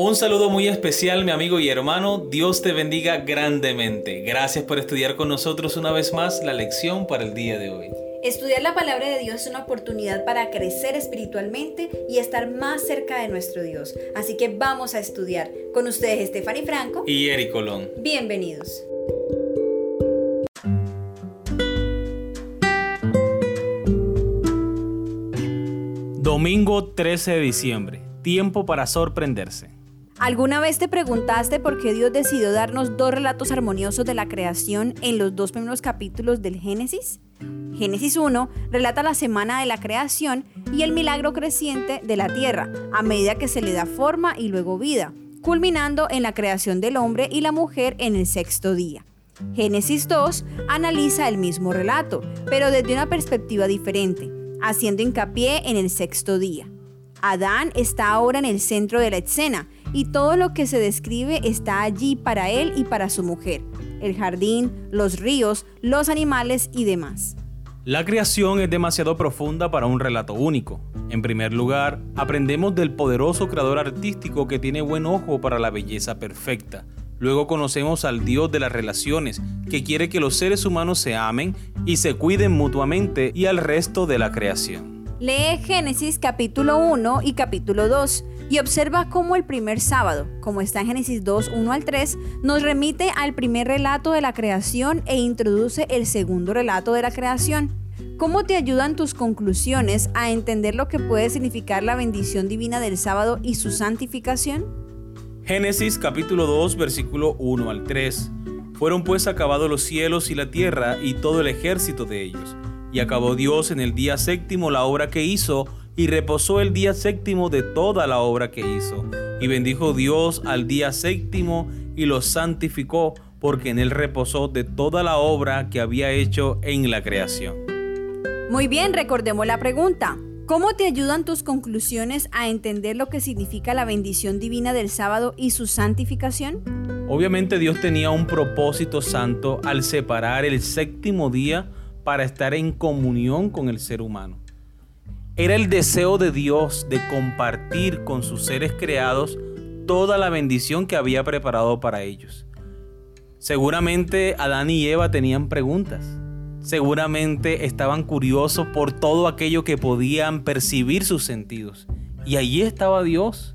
Un saludo muy especial, mi amigo y hermano. Dios te bendiga grandemente. Gracias por estudiar con nosotros una vez más la lección para el día de hoy. Estudiar la palabra de Dios es una oportunidad para crecer espiritualmente y estar más cerca de nuestro Dios. Así que vamos a estudiar. Con ustedes, Stephanie Franco y Eric Colón. Bienvenidos. Domingo 13 de diciembre. Tiempo para sorprenderse. ¿Alguna vez te preguntaste por qué Dios decidió darnos dos relatos armoniosos de la creación en los dos primeros capítulos del Génesis? Génesis 1 relata la semana de la creación y el milagro creciente de la tierra, a medida que se le da forma y luego vida, culminando en la creación del hombre y la mujer en el sexto día. Génesis 2 analiza el mismo relato, pero desde una perspectiva diferente, haciendo hincapié en el sexto día. Adán está ahora en el centro de la escena y todo lo que se describe está allí para él y para su mujer, el jardín, los ríos, los animales y demás. La creación es demasiado profunda para un relato único. En primer lugar, aprendemos del poderoso creador artístico que tiene buen ojo para la belleza perfecta. Luego conocemos al Dios de las relaciones, que quiere que los seres humanos se amen y se cuiden mutuamente y al resto de la creación. Lee Génesis capítulo 1 y capítulo 2 y observa cómo el primer sábado, como está en Génesis 2, 1 al 3, nos remite al primer relato de la creación e introduce el segundo relato de la creación. ¿Cómo te ayudan tus conclusiones a entender lo que puede significar la bendición divina del sábado y su santificación? Génesis capítulo 2, versículo 1 al 3. Fueron pues acabados los cielos y la tierra y todo el ejército de ellos y acabó Dios en el día séptimo la obra que hizo, y reposó el día séptimo de toda la obra que hizo. Y bendijo Dios al día séptimo y lo santificó, porque en él reposó de toda la obra que había hecho en la creación. Muy bien, recordemos la pregunta. ¿Cómo te ayudan tus conclusiones a entender lo que significa la bendición divina del sábado y su santificación? Obviamente Dios tenía un propósito santo al separar el séptimo día para estar en comunión con el ser humano. Era el deseo de Dios de compartir con sus seres creados toda la bendición que había preparado para ellos. Seguramente Adán y Eva tenían preguntas. Seguramente estaban curiosos por todo aquello que podían percibir sus sentidos. Y allí estaba Dios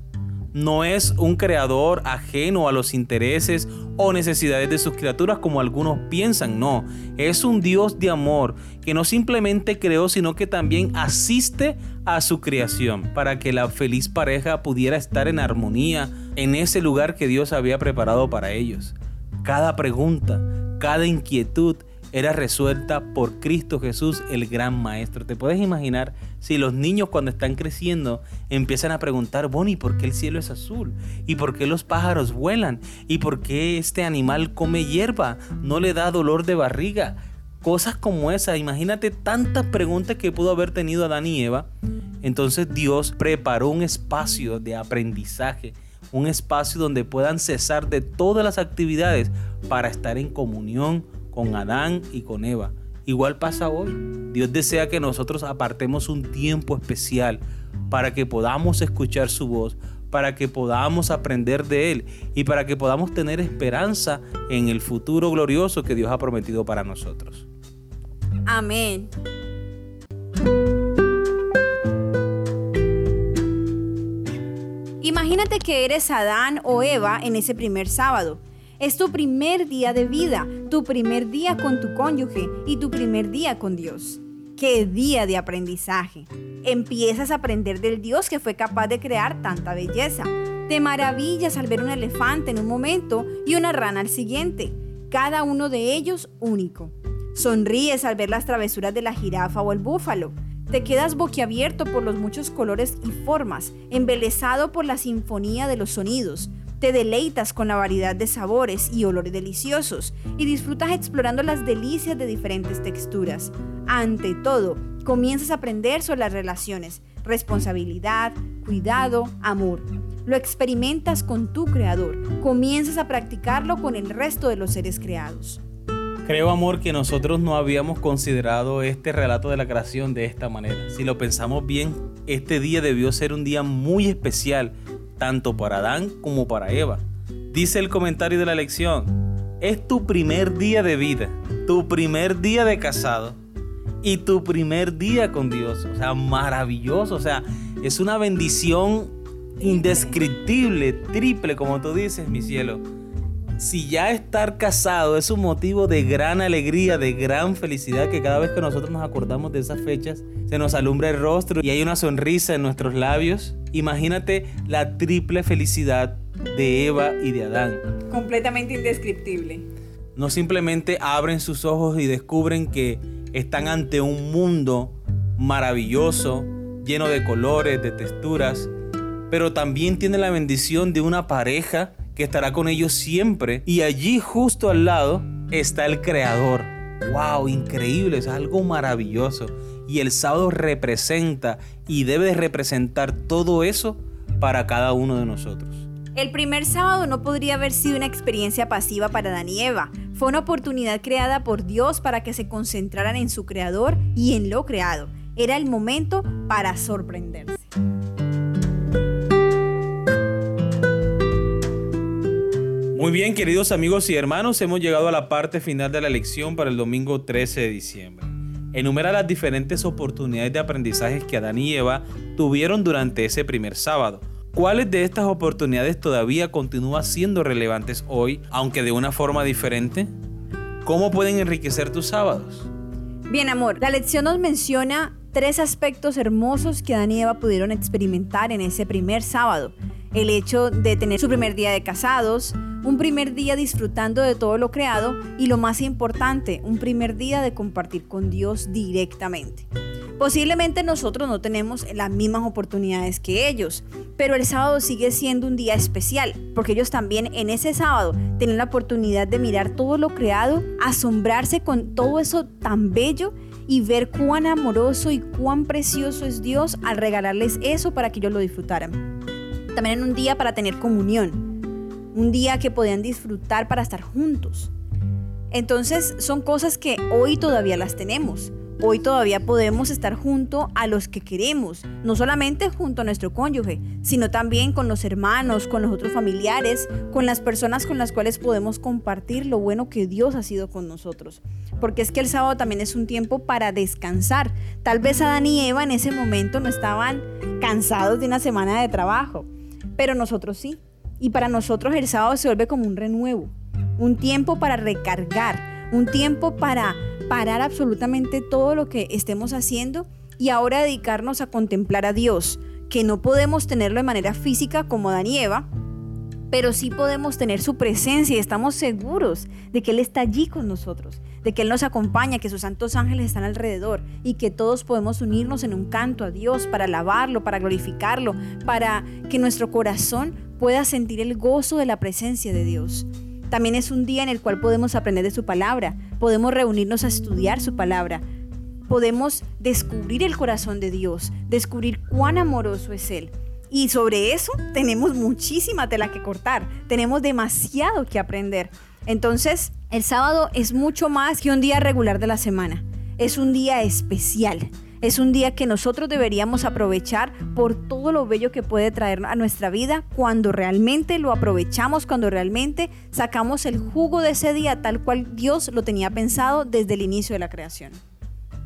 no es un creador ajeno a los intereses o necesidades de sus criaturas como algunos piensan, no, es un Dios de amor que no simplemente creó, sino que también asiste a su creación para que la feliz pareja pudiera estar en armonía en ese lugar que Dios había preparado para ellos. Cada pregunta, cada inquietud, era resuelta por Cristo Jesús, el gran Maestro. ¿Te puedes imaginar si los niños cuando están creciendo empiezan a preguntar, Bonnie, ¿por qué el cielo es azul? ¿Y por qué los pájaros vuelan? ¿Y por qué este animal come hierba? ¿No le da dolor de barriga? Cosas como esa, imagínate tantas preguntas que pudo haber tenido Adán y Eva. Entonces Dios preparó un espacio de aprendizaje, un espacio donde puedan cesar de todas las actividades para estar en comunión con Adán y con Eva. Igual pasa hoy. Dios desea que nosotros apartemos un tiempo especial para que podamos escuchar su voz, para que podamos aprender de Él y para que podamos tener esperanza en el futuro glorioso que Dios ha prometido para nosotros. Amén. Imagínate que eres Adán o Eva en ese primer sábado es tu primer día de vida, tu primer día con tu cónyuge y tu primer día con Dios. ¡Qué día de aprendizaje! Empiezas a aprender del Dios que fue capaz de crear tanta belleza. Te maravillas al ver un elefante en un momento y una rana al siguiente, cada uno de ellos único. Sonríes al ver las travesuras de la jirafa o el búfalo. Te quedas boquiabierto por los muchos colores y formas, embelesado por la sinfonía de los sonidos, te deleitas con la variedad de sabores y olores deliciosos y disfrutas explorando las delicias de diferentes texturas. Ante todo, comienzas a aprender sobre las relaciones, responsabilidad, cuidado, amor. Lo experimentas con tu creador, comienzas a practicarlo con el resto de los seres creados. Creo, amor, que nosotros no habíamos considerado este relato de la creación de esta manera. Si lo pensamos bien, este día debió ser un día muy especial tanto para Adán como para Eva. Dice el comentario de la lección, es tu primer día de vida, tu primer día de casado y tu primer día con Dios. O sea, maravilloso, o sea, es una bendición indescriptible, triple, como tú dices, mi cielo si ya estar casado es un motivo de gran alegría, de gran felicidad, que cada vez que nosotros nos acordamos de esas fechas, se nos alumbra el rostro y hay una sonrisa en nuestros labios, imagínate la triple felicidad de Eva y de Adán. Completamente indescriptible. No simplemente abren sus ojos y descubren que están ante un mundo maravilloso, lleno de colores, de texturas, pero también tienen la bendición de una pareja que estará con ellos siempre. Y allí justo al lado está el Creador. ¡Wow! Increíble, es algo maravilloso. Y el sábado representa y debe representar todo eso para cada uno de nosotros. El primer sábado no podría haber sido una experiencia pasiva para Dan y Eva. Fue una oportunidad creada por Dios para que se concentraran en su creador y en lo creado. Era el momento para sorprenderse. Muy bien, queridos amigos y hermanos, hemos llegado a la parte final de la lección para el domingo 13 de diciembre. Enumera las diferentes oportunidades de aprendizaje que Adán y Eva tuvieron durante ese primer sábado. ¿Cuáles de estas oportunidades todavía continúan siendo relevantes hoy, aunque de una forma diferente? ¿Cómo pueden enriquecer tus sábados? Bien, amor, la lección nos menciona tres aspectos hermosos que Adán y Eva pudieron experimentar en ese primer sábado. El hecho de tener su primer día de casados, un primer día disfrutando de todo lo creado y lo más importante, un primer día de compartir con Dios directamente. Posiblemente nosotros no tenemos las mismas oportunidades que ellos, pero el sábado sigue siendo un día especial, porque ellos también en ese sábado tienen la oportunidad de mirar todo lo creado, asombrarse con todo eso tan bello y ver cuán amoroso y cuán precioso es Dios al regalarles eso para que ellos lo disfrutaran. También en un día para tener comunión, un día que podían disfrutar para estar juntos. Entonces son cosas que hoy todavía las tenemos. Hoy todavía podemos estar junto a los que queremos, no solamente junto a nuestro cónyuge, sino también con los hermanos, con los otros familiares, con las personas con las cuales podemos compartir lo bueno que Dios ha sido con nosotros. Porque es que el sábado también es un tiempo para descansar. Tal vez Adán y Eva en ese momento no estaban cansados de una semana de trabajo, pero nosotros sí. Y para nosotros el sábado se vuelve como un renuevo, un tiempo para recargar, un tiempo para parar absolutamente todo lo que estemos haciendo y ahora dedicarnos a contemplar a Dios, que no podemos tenerlo de manera física como Dan pero sí podemos tener su presencia y estamos seguros de que Él está allí con nosotros, de que Él nos acompaña, que sus santos ángeles están alrededor y que todos podemos unirnos en un canto a Dios para alabarlo, para glorificarlo, para que nuestro corazón pueda sentir el gozo de la presencia de Dios. También es un día en el cual podemos aprender de su palabra, podemos reunirnos a estudiar su palabra, podemos descubrir el corazón de Dios, descubrir cuán amoroso es Él y sobre eso tenemos muchísima tela que cortar, tenemos demasiado que aprender. Entonces, el sábado es mucho más que un día regular de la semana, es un día especial. Es un día que nosotros deberíamos aprovechar por todo lo bello que puede traer a nuestra vida cuando realmente lo aprovechamos, cuando realmente sacamos el jugo de ese día tal cual Dios lo tenía pensado desde el inicio de la creación.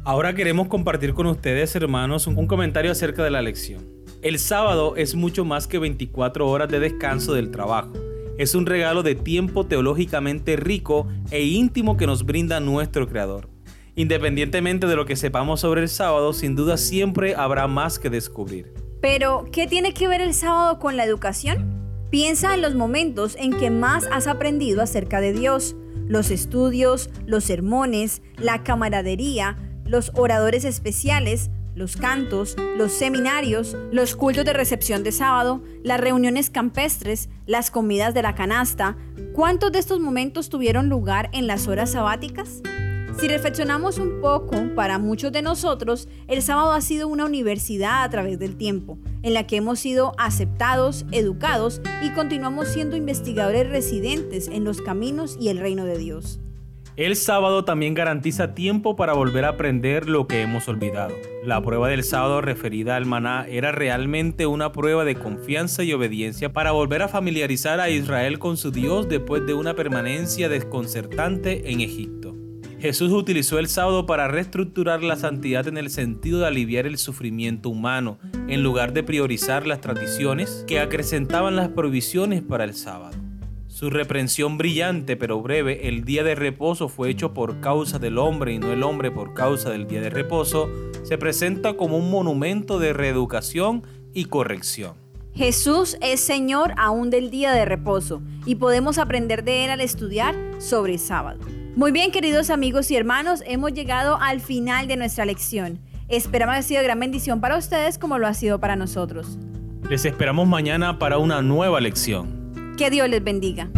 Ahora queremos compartir con ustedes, hermanos, un comentario acerca de la lección. El sábado es mucho más que 24 horas de descanso del trabajo. Es un regalo de tiempo teológicamente rico e íntimo que nos brinda nuestro Creador. Independientemente de lo que sepamos sobre el sábado, sin duda siempre habrá más que descubrir. Pero, ¿qué tiene que ver el sábado con la educación? Piensa en los momentos en que más has aprendido acerca de Dios, los estudios, los sermones, la camaradería, los oradores especiales, los cantos, los seminarios, los cultos de recepción de sábado, las reuniones campestres, las comidas de la canasta, ¿cuántos de estos momentos tuvieron lugar en las horas sabáticas? Si reflexionamos un poco, para muchos de nosotros, el sábado ha sido una universidad a través del tiempo, en la que hemos sido aceptados, educados y continuamos siendo investigadores residentes en los caminos y el reino de Dios. El sábado también garantiza tiempo para volver a aprender lo que hemos olvidado. La prueba del sábado referida al maná era realmente una prueba de confianza y obediencia para volver a familiarizar a Israel con su Dios después de una permanencia desconcertante en Egipto. Jesús utilizó el sábado para reestructurar la santidad en el sentido de aliviar el sufrimiento humano, en lugar de priorizar las tradiciones que acrecentaban las provisiones para el sábado. Su reprensión brillante pero breve, el día de reposo fue hecho por causa del hombre y no el hombre por causa del día de reposo, se presenta como un monumento de reeducación y corrección. Jesús es Señor aún del día de reposo y podemos aprender de Él al estudiar sobre el sábado. Muy bien, queridos amigos y hermanos, hemos llegado al final de nuestra lección. Esperamos que haya sido de gran bendición para ustedes como lo ha sido para nosotros. Les esperamos mañana para una nueva lección. Que Dios les bendiga.